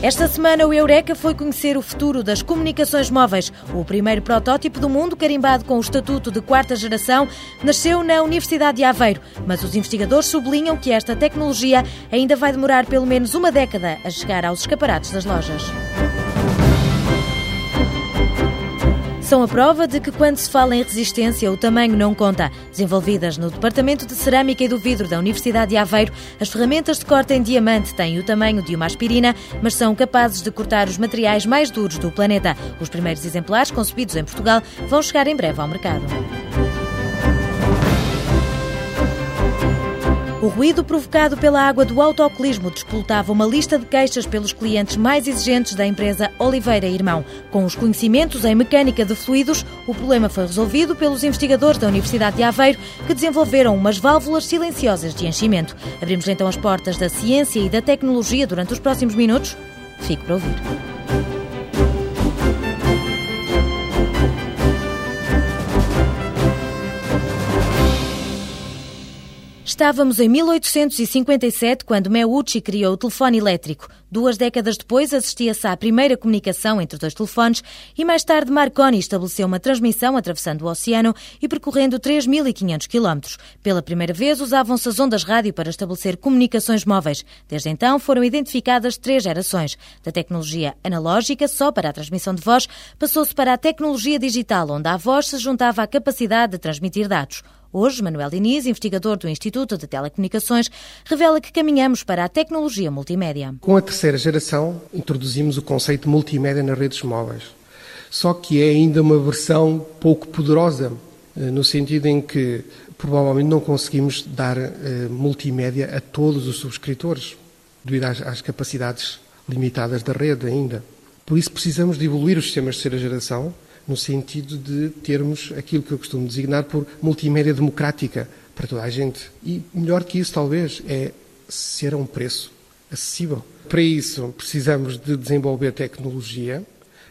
Esta semana, o Eureka foi conhecer o futuro das comunicações móveis. O primeiro protótipo do mundo, carimbado com o estatuto de quarta geração, nasceu na Universidade de Aveiro. Mas os investigadores sublinham que esta tecnologia ainda vai demorar pelo menos uma década a chegar aos escaparates das lojas. São a prova de que, quando se fala em resistência, o tamanho não conta. Desenvolvidas no Departamento de Cerâmica e do Vidro da Universidade de Aveiro, as ferramentas de corte em diamante têm o tamanho de uma aspirina, mas são capazes de cortar os materiais mais duros do planeta. Os primeiros exemplares, concebidos em Portugal, vão chegar em breve ao mercado. O ruído provocado pela água do autocolismo despoltava uma lista de queixas pelos clientes mais exigentes da empresa Oliveira Irmão. Com os conhecimentos em mecânica de fluidos, o problema foi resolvido pelos investigadores da Universidade de Aveiro, que desenvolveram umas válvulas silenciosas de enchimento. Abrimos então as portas da ciência e da tecnologia durante os próximos minutos. Fique para ouvir. Estávamos em 1857 quando Meucci criou o telefone elétrico. Duas décadas depois assistia-se à primeira comunicação entre dois telefones e mais tarde Marconi estabeleceu uma transmissão atravessando o oceano e percorrendo 3.500 quilómetros. Pela primeira vez usavam-se as ondas rádio para estabelecer comunicações móveis. Desde então foram identificadas três gerações. Da tecnologia analógica, só para a transmissão de voz, passou-se para a tecnologia digital, onde a voz se juntava à capacidade de transmitir dados. Hoje, Manuel Diniz, investigador do Instituto de Telecomunicações, revela que caminhamos para a tecnologia multimédia. Com a terceira geração, introduzimos o conceito de multimédia nas redes móveis. Só que é ainda uma versão pouco poderosa, eh, no sentido em que provavelmente não conseguimos dar uh, multimédia a todos os subscritores, devido às, às capacidades limitadas da rede ainda. Por isso precisamos de evoluir os sistemas de terceira geração no sentido de termos aquilo que eu costumo designar por multimédia democrática para toda a gente. E melhor que isso, talvez, é ser a um preço acessível. Para isso, precisamos de desenvolver tecnologia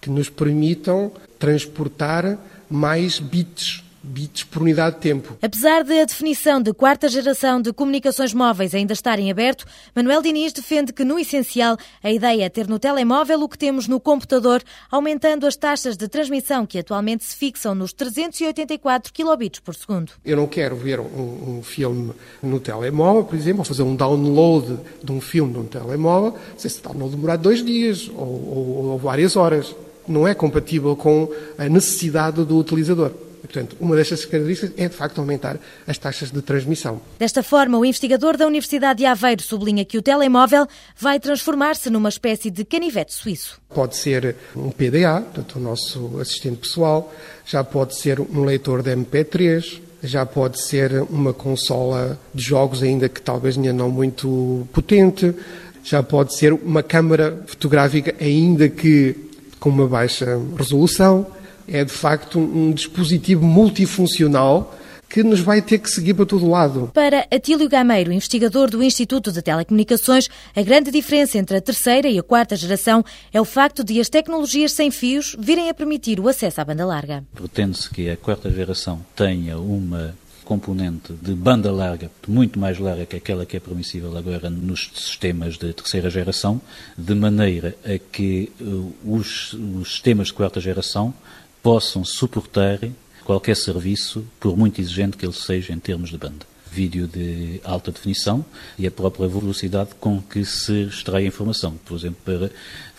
que nos permitam transportar mais bits bits por unidade de tempo. Apesar de a definição de quarta geração de comunicações móveis ainda estar em aberto, Manuel Diniz defende que, no essencial, a ideia é ter no telemóvel o que temos no computador, aumentando as taxas de transmissão que atualmente se fixam nos 384 kilobits por segundo. Eu não quero ver um, um filme no telemóvel, por exemplo, ou fazer um download de um filme num telemóvel, se esse download demorar dois dias ou, ou, ou várias horas. Não é compatível com a necessidade do utilizador. Portanto, uma destas características é, de facto, aumentar as taxas de transmissão. Desta forma, o investigador da Universidade de Aveiro sublinha que o telemóvel vai transformar-se numa espécie de canivete suíço. Pode ser um PDA, portanto, o nosso assistente pessoal, já pode ser um leitor de MP3, já pode ser uma consola de jogos, ainda que talvez ainda não muito potente, já pode ser uma câmara fotográfica, ainda que com uma baixa resolução é de facto um dispositivo multifuncional que nos vai ter que seguir para todo lado. Para Atílio Gameiro, investigador do Instituto de Telecomunicações, a grande diferença entre a terceira e a quarta geração é o facto de as tecnologias sem fios virem a permitir o acesso à banda larga. Pretende-se que a quarta geração tenha uma componente de banda larga, muito mais larga que aquela que é permissível agora nos sistemas de terceira geração, de maneira a que uh, os, os sistemas de quarta geração possam suportar qualquer serviço, por muito exigente que ele seja em termos de banda. Vídeo de alta definição e a própria velocidade com que se extrai a informação. Por exemplo, para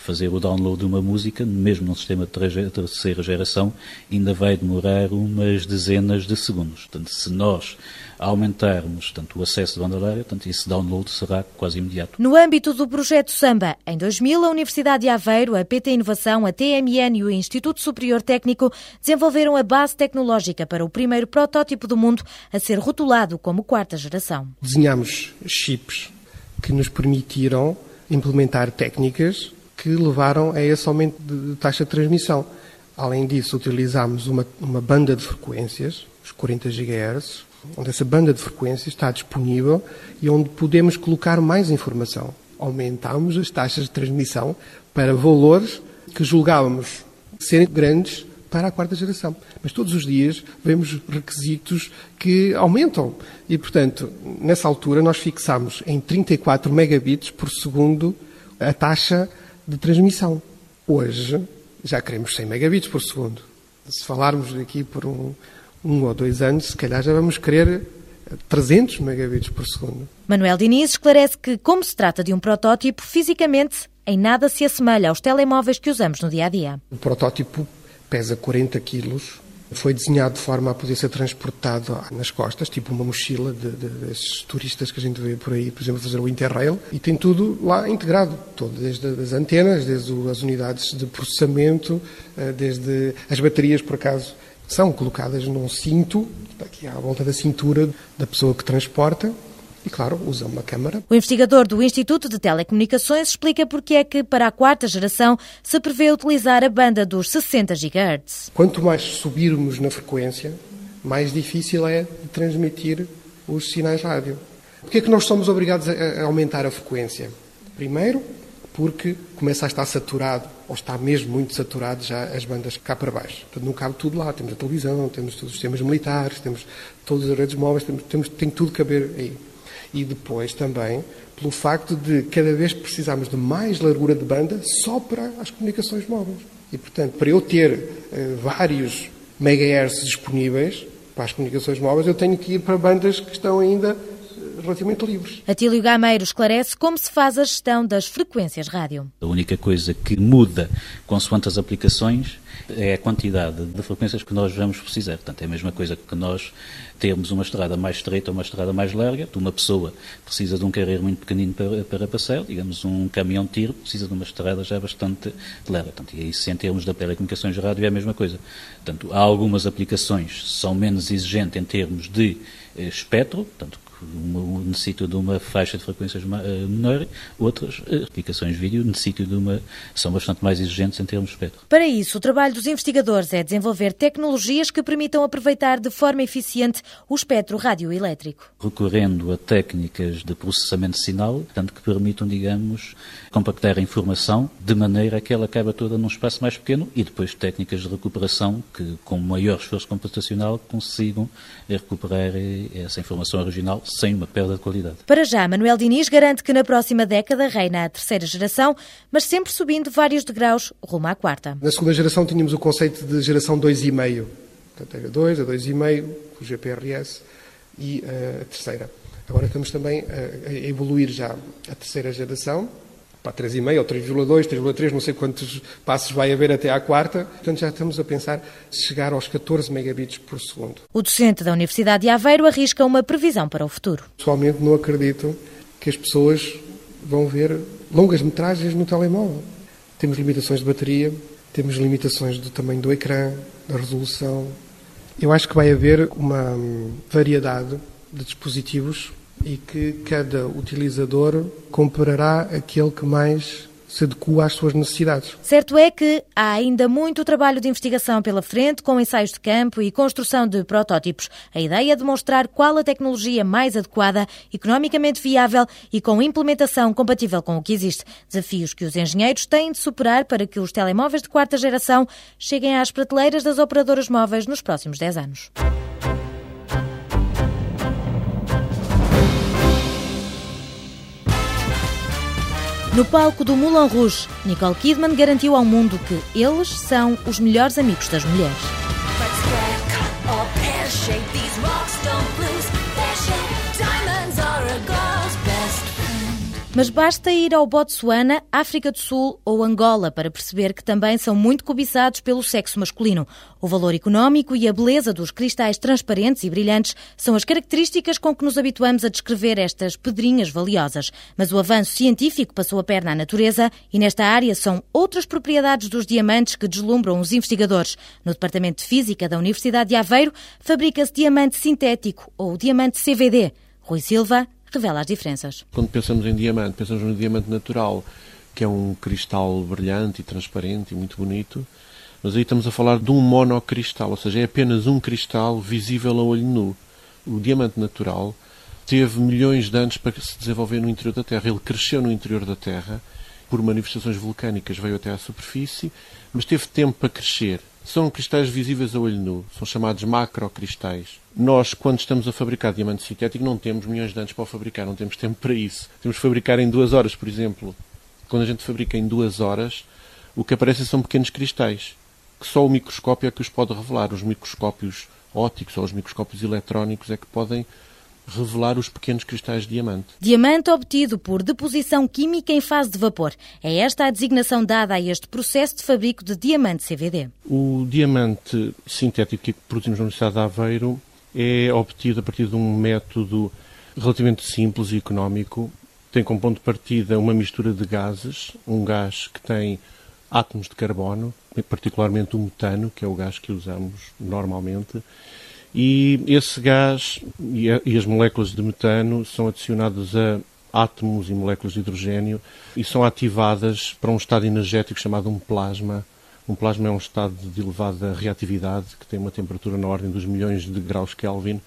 fazer o download de uma música, mesmo num sistema de terceira geração, ainda vai demorar umas dezenas de segundos. Portanto, se nós aumentarmos tanto o acesso de banda larga, tanto esse download será quase imediato. No âmbito do projeto Samba, em 2000, a Universidade de Aveiro, a PT Inovação, a TMN e o Instituto Superior Técnico desenvolveram a base tecnológica para o primeiro protótipo do mundo a ser rotulado como quarta geração. Desenhamos chips que nos permitiram implementar técnicas que levaram a esse aumento de taxa de transmissão. Além disso, utilizámos uma, uma banda de frequências, os 40 GHz, onde essa banda de frequências está disponível e onde podemos colocar mais informação. Aumentámos as taxas de transmissão para valores que julgávamos serem grandes para a quarta geração. Mas todos os dias vemos requisitos que aumentam. E, portanto, nessa altura nós fixámos em 34 megabits por segundo a taxa de transmissão. Hoje já queremos 100 megabits por segundo. Se falarmos aqui por um, um ou dois anos, se calhar já vamos querer 300 megabits por segundo. Manuel Diniz esclarece que, como se trata de um protótipo, fisicamente em nada se assemelha aos telemóveis que usamos no dia a dia. O protótipo pesa 40 quilos, foi desenhado de forma a poder ser transportado nas costas, tipo uma mochila de, de, desses turistas que a gente vê por aí, por exemplo, fazer o Interrail, e tem tudo lá integrado, todo, desde as antenas, desde as unidades de processamento, eh, desde as baterias, por acaso, são colocadas num cinto, aqui à volta da cintura da pessoa que transporta, e, claro, usa uma câmara. O investigador do Instituto de Telecomunicações explica porque é que, para a quarta geração, se prevê utilizar a banda dos 60 GHz. Quanto mais subirmos na frequência, mais difícil é de transmitir os sinais rádio. Porquê é que nós somos obrigados a aumentar a frequência? Primeiro, porque começa a estar saturado, ou está mesmo muito saturado já as bandas cá para baixo. Portanto, não cabe tudo lá. Temos a televisão, temos todos os sistemas militares, temos todas as redes móveis, temos, temos, tem tudo que caber aí. E depois também pelo facto de cada vez precisarmos de mais largura de banda só para as comunicações móveis. E, portanto, para eu ter uh, vários megahertz disponíveis para as comunicações móveis, eu tenho que ir para bandas que estão ainda relativamente livres. Atílio Gameiro esclarece como se faz a gestão das frequências rádio. A única coisa que muda consoante as aplicações é a quantidade de frequências que nós vamos precisar. Portanto, é a mesma coisa que nós termos uma estrada mais estreita ou uma estrada mais larga. Uma pessoa precisa de um carreiro muito pequenino para, para passar, digamos, um caminhão de tiro precisa de uma estrada já bastante larga. Portanto, e isso, em termos de telecomunicações de rádio, é a mesma coisa. Portanto, há algumas aplicações que são menos exigentes em termos de eh, espectro, portanto, necessitam de uma faixa de frequências eh, menor, outras eh, aplicações de vídeo necessitam de uma, são bastante mais exigentes em termos de espectro. Para isso, o trabalho dos investigadores é desenvolver tecnologias que permitam aproveitar de forma eficiente o espectro radioelétrico. Recorrendo a técnicas de processamento de sinal, tanto que permitam, digamos, compactar a informação de maneira que ela caiba toda num espaço mais pequeno e depois técnicas de recuperação que, com maior esforço computacional, consigam recuperar eh, essa informação original sem uma perda de qualidade. Para já, Manuel Diniz garante que na próxima década reina a terceira geração, mas sempre subindo vários degraus rumo à quarta. Na segunda geração tínhamos o conceito de geração 2,5. Portanto, a 2, a 2,5, o GPRS e eh, a terceira. Agora estamos também a evoluir já a terceira geração, para 3,5 ou 3,2, 3,3, não sei quantos passos vai haver até à quarta. Portanto, já estamos a pensar chegar aos 14 megabits por segundo. O docente da Universidade de Aveiro arrisca uma previsão para o futuro. Pessoalmente, não acredito que as pessoas vão ver longas metragens no telemóvel. Temos limitações de bateria, temos limitações do tamanho do ecrã, da resolução. Eu acho que vai haver uma variedade de dispositivos e que cada utilizador comprará aquele que mais se adequa às suas necessidades. Certo é que há ainda muito trabalho de investigação pela frente, com ensaios de campo e construção de protótipos. A ideia é demonstrar qual a tecnologia mais adequada, economicamente viável e com implementação compatível com o que existe. Desafios que os engenheiros têm de superar para que os telemóveis de quarta geração cheguem às prateleiras das operadoras móveis nos próximos 10 anos. No palco do Moulin Rouge, Nicole Kidman garantiu ao mundo que eles são os melhores amigos das mulheres. Mas basta ir ao Botsuana, África do Sul ou Angola para perceber que também são muito cobiçados pelo sexo masculino. O valor económico e a beleza dos cristais transparentes e brilhantes são as características com que nos habituamos a descrever estas pedrinhas valiosas. Mas o avanço científico passou a perna à natureza e nesta área são outras propriedades dos diamantes que deslumbram os investigadores. No Departamento de Física da Universidade de Aveiro fabrica-se diamante sintético ou diamante CVD. Rui Silva revela as diferenças. Quando pensamos em diamante, pensamos no diamante natural, que é um cristal brilhante e transparente e muito bonito, mas aí estamos a falar de um monocristal, ou seja, é apenas um cristal visível a olho nu. O diamante natural teve milhões de anos para se desenvolver no interior da Terra. Ele cresceu no interior da Terra, por manifestações vulcânicas veio até à superfície, mas teve tempo para crescer. São cristais visíveis a olho nu, são chamados macrocristais. Nós, quando estamos a fabricar diamante sintético, não temos milhões de anos para o fabricar, não temos tempo para isso. Temos que fabricar em duas horas, por exemplo. quando a gente fabrica em duas horas, o que aparecem são pequenos cristais, que só o microscópio é que os pode revelar. Os microscópios ópticos ou os microscópios eletrónicos é que podem revelar os pequenos cristais de diamante. Diamante obtido por deposição química em fase de vapor. É esta a designação dada a este processo de fabrico de diamante CVD. O diamante sintético que produzimos na Universidade de Aveiro é obtido a partir de um método relativamente simples e económico. Tem como ponto de partida uma mistura de gases, um gás que tem átomos de carbono, particularmente o metano, que é o gás que usamos normalmente, e esse gás e as moléculas de metano são adicionadas a átomos e moléculas de hidrogênio e são ativadas para um estado energético chamado um plasma. Um plasma é um estado de elevada reatividade que tem uma temperatura na ordem dos milhões de graus Kelvin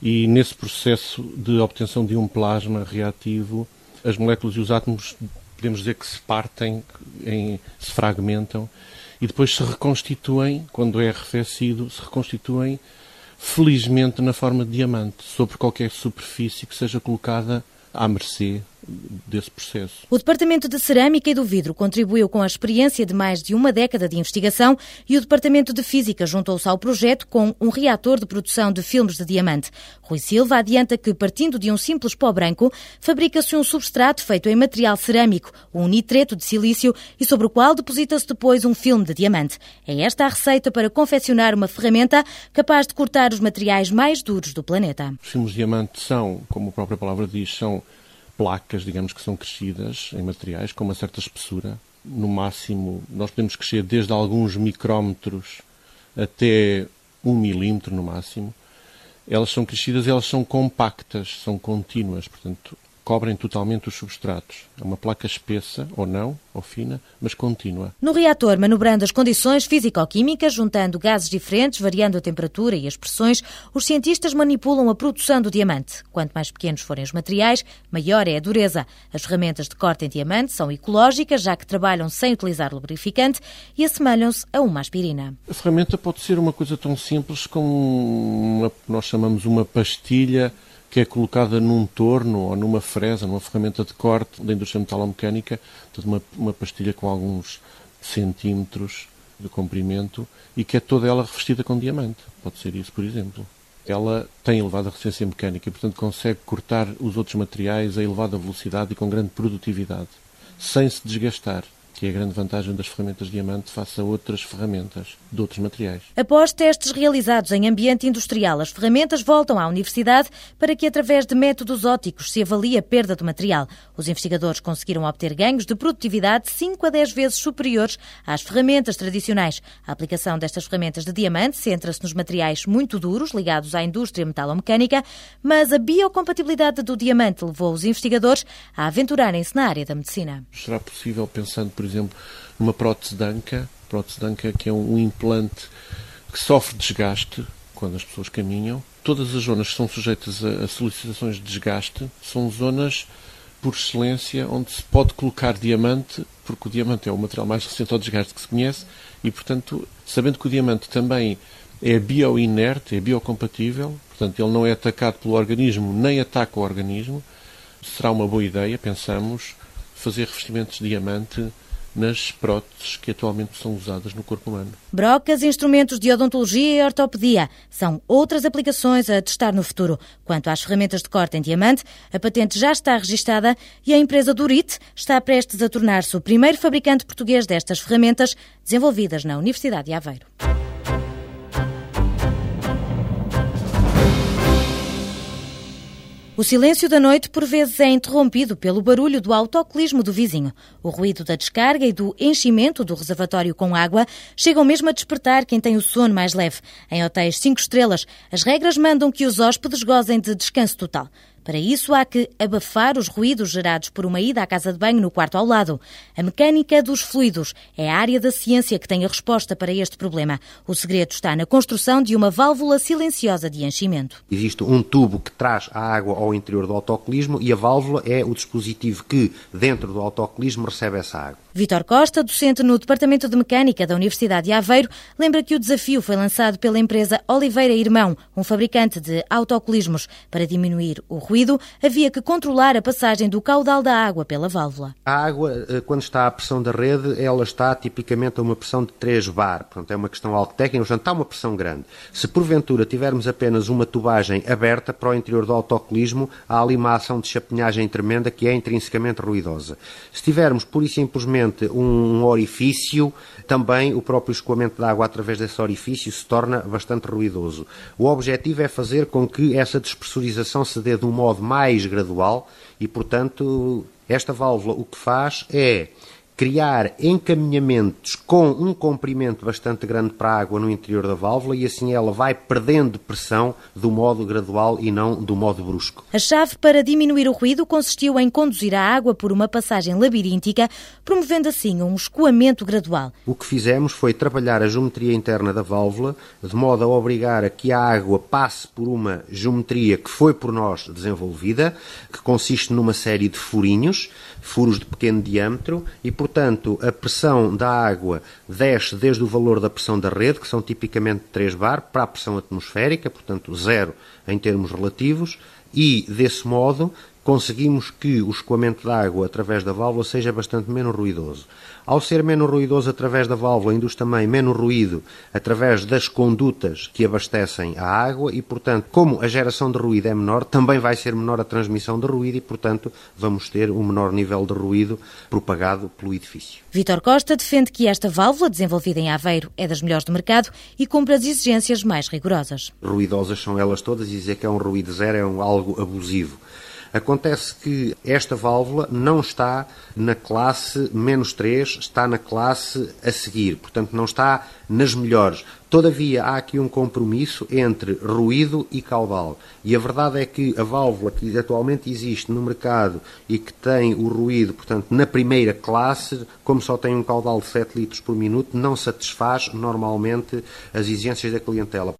e nesse processo de obtenção de um plasma reativo as moléculas e os átomos podemos dizer que se partem, em, se fragmentam e depois se reconstituem, quando é arrefecido, se reconstituem felizmente na forma de diamante, sobre qualquer superfície que seja colocada à mercê desse processo. O Departamento de Cerâmica e do Vidro contribuiu com a experiência de mais de uma década de investigação e o Departamento de Física juntou-se ao projeto com um reator de produção de filmes de diamante. Rui Silva adianta que, partindo de um simples pó branco, fabrica-se um substrato feito em material cerâmico, um nitreto de silício, e sobre o qual deposita-se depois um filme de diamante. É esta a receita para confeccionar uma ferramenta capaz de cortar os materiais mais duros do planeta. Os filmes de diamante são, como a própria palavra diz, são placas, digamos que são crescidas em materiais com uma certa espessura. No máximo, nós podemos crescer desde alguns micrómetros até um milímetro no máximo. Elas são crescidas elas são compactas, são contínuas, portanto, cobrem totalmente os substratos. É uma placa espessa, ou não, ou fina, mas contínua. No reator, manobrando as condições físico-químicas, juntando gases diferentes, variando a temperatura e as pressões, os cientistas manipulam a produção do diamante. Quanto mais pequenos forem os materiais, maior é a dureza. As ferramentas de corte em diamante são ecológicas, já que trabalham sem utilizar lubrificante e assemelham-se a uma aspirina. A ferramenta pode ser uma coisa tão simples como uma, nós chamamos uma pastilha que é colocada num torno ou numa fresa, numa ferramenta de corte da indústria metalomecânica, uma, uma pastilha com alguns centímetros de comprimento e que é toda ela revestida com diamante. Pode ser isso, por exemplo. Ela tem elevada resistência mecânica e, portanto, consegue cortar os outros materiais a elevada velocidade e com grande produtividade, sem se desgastar que é a grande vantagem das ferramentas diamante face a outras ferramentas de outros materiais. Após testes realizados em ambiente industrial, as ferramentas voltam à universidade para que, através de métodos óticos, se avalie a perda do material. Os investigadores conseguiram obter ganhos de produtividade 5 a 10 vezes superiores às ferramentas tradicionais. A aplicação destas ferramentas de diamante centra-se nos materiais muito duros ligados à indústria metalomecânica, mas a biocompatibilidade do diamante levou os investigadores a aventurarem-se na área da medicina. Será possível, pensando, por exemplo, numa prótese de anca, prótese de anca que é um, um implante que sofre desgaste quando as pessoas caminham. Todas as zonas que são sujeitas a, a solicitações de desgaste. São zonas por excelência onde se pode colocar diamante, porque o diamante é o material mais resistente ao desgaste que se conhece. E, portanto, sabendo que o diamante também é bioinerte, é biocompatível, portanto, ele não é atacado pelo organismo nem ataca o organismo, será uma boa ideia, pensamos, fazer revestimentos de diamante nas próteses que atualmente são usadas no corpo humano. Brocas, instrumentos de odontologia e ortopedia são outras aplicações a testar no futuro. Quanto às ferramentas de corte em diamante, a patente já está registada e a empresa Durit está prestes a tornar-se o primeiro fabricante português destas ferramentas desenvolvidas na Universidade de Aveiro. O silêncio da noite por vezes é interrompido pelo barulho do autocolismo do vizinho. O ruído da descarga e do enchimento do reservatório com água chegam mesmo a despertar quem tem o sono mais leve. Em hotéis 5 estrelas, as regras mandam que os hóspedes gozem de descanso total. Para isso, há que abafar os ruídos gerados por uma ida à casa de banho no quarto ao lado. A mecânica dos fluidos é a área da ciência que tem a resposta para este problema. O segredo está na construção de uma válvula silenciosa de enchimento. Existe um tubo que traz a água ao interior do autocolismo e a válvula é o dispositivo que, dentro do autocolismo, recebe essa água. Vítor Costa, docente no Departamento de Mecânica da Universidade de Aveiro, lembra que o desafio foi lançado pela empresa Oliveira Irmão, um fabricante de autocolismos, para diminuir o ruído havia que controlar a passagem do caudal da água pela válvula. A água, eh, quando está à pressão da rede, ela está tipicamente a uma pressão de 3 bar. Portanto, é uma questão algo técnica, portanto, está uma pressão grande. Se porventura tivermos apenas uma tubagem aberta para o interior do autocolismo, há ali uma ação de chapinhagem tremenda que é intrinsecamente ruidosa. Se tivermos, pura e simplesmente, um orifício, também o próprio escoamento da água através desse orifício se torna bastante ruidoso. O objetivo é fazer com que essa despressurização se dê de um modo mais gradual e, portanto, esta válvula o que faz é criar encaminhamentos com um comprimento bastante grande para a água no interior da válvula e assim ela vai perdendo pressão do modo gradual e não do modo brusco. A chave para diminuir o ruído consistiu em conduzir a água por uma passagem labiríntica, promovendo assim um escoamento gradual. O que fizemos foi trabalhar a geometria interna da válvula de modo a obrigar a que a água passe por uma geometria que foi por nós desenvolvida, que consiste numa série de furinhos, furos de pequeno diâmetro e, por portanto, a pressão da água desce desde o valor da pressão da rede, que são tipicamente 3 bar, para a pressão atmosférica, portanto, zero em termos relativos, e, desse modo, conseguimos que o escoamento da água através da válvula seja bastante menos ruidoso. Ao ser menos ruidoso através da válvula, induz também menos ruído através das condutas que abastecem a água e, portanto, como a geração de ruído é menor, também vai ser menor a transmissão de ruído e, portanto, vamos ter um menor nível de ruído propagado pelo edifício. Vítor Costa defende que esta válvula, desenvolvida em Aveiro, é das melhores do mercado e cumpre as exigências mais rigorosas. Ruidosas são elas todas e dizer que é um ruído zero é um, algo abusivo. Acontece que esta válvula não está na classe menos 3, está na classe a seguir, portanto não está nas melhores. Todavia, há aqui um compromisso entre ruído e caudal. E a verdade é que a válvula que atualmente existe no mercado e que tem o ruído, portanto, na primeira classe, como só tem um caudal de 7 litros por minuto, não satisfaz normalmente as exigências da clientela.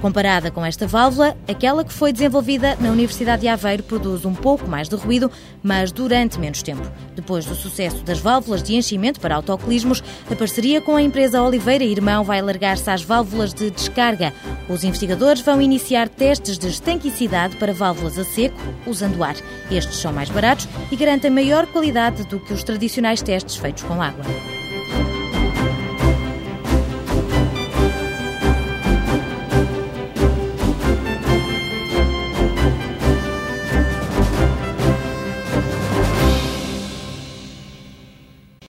Comparada com esta válvula, aquela que foi desenvolvida na Universidade de Aveiro produz um pouco mais de ruído, mas durante menos tempo. Depois do sucesso das válvulas de enchimento para autocolismos, a parceria com a empresa Oliveira Irmão vai alargar-se às válvulas de descarga. Os investigadores vão iniciar testes de estanquicidade para válvulas a seco, usando ar. Estes são mais baratos e garantem maior qualidade do que os tradicionais testes feitos com água.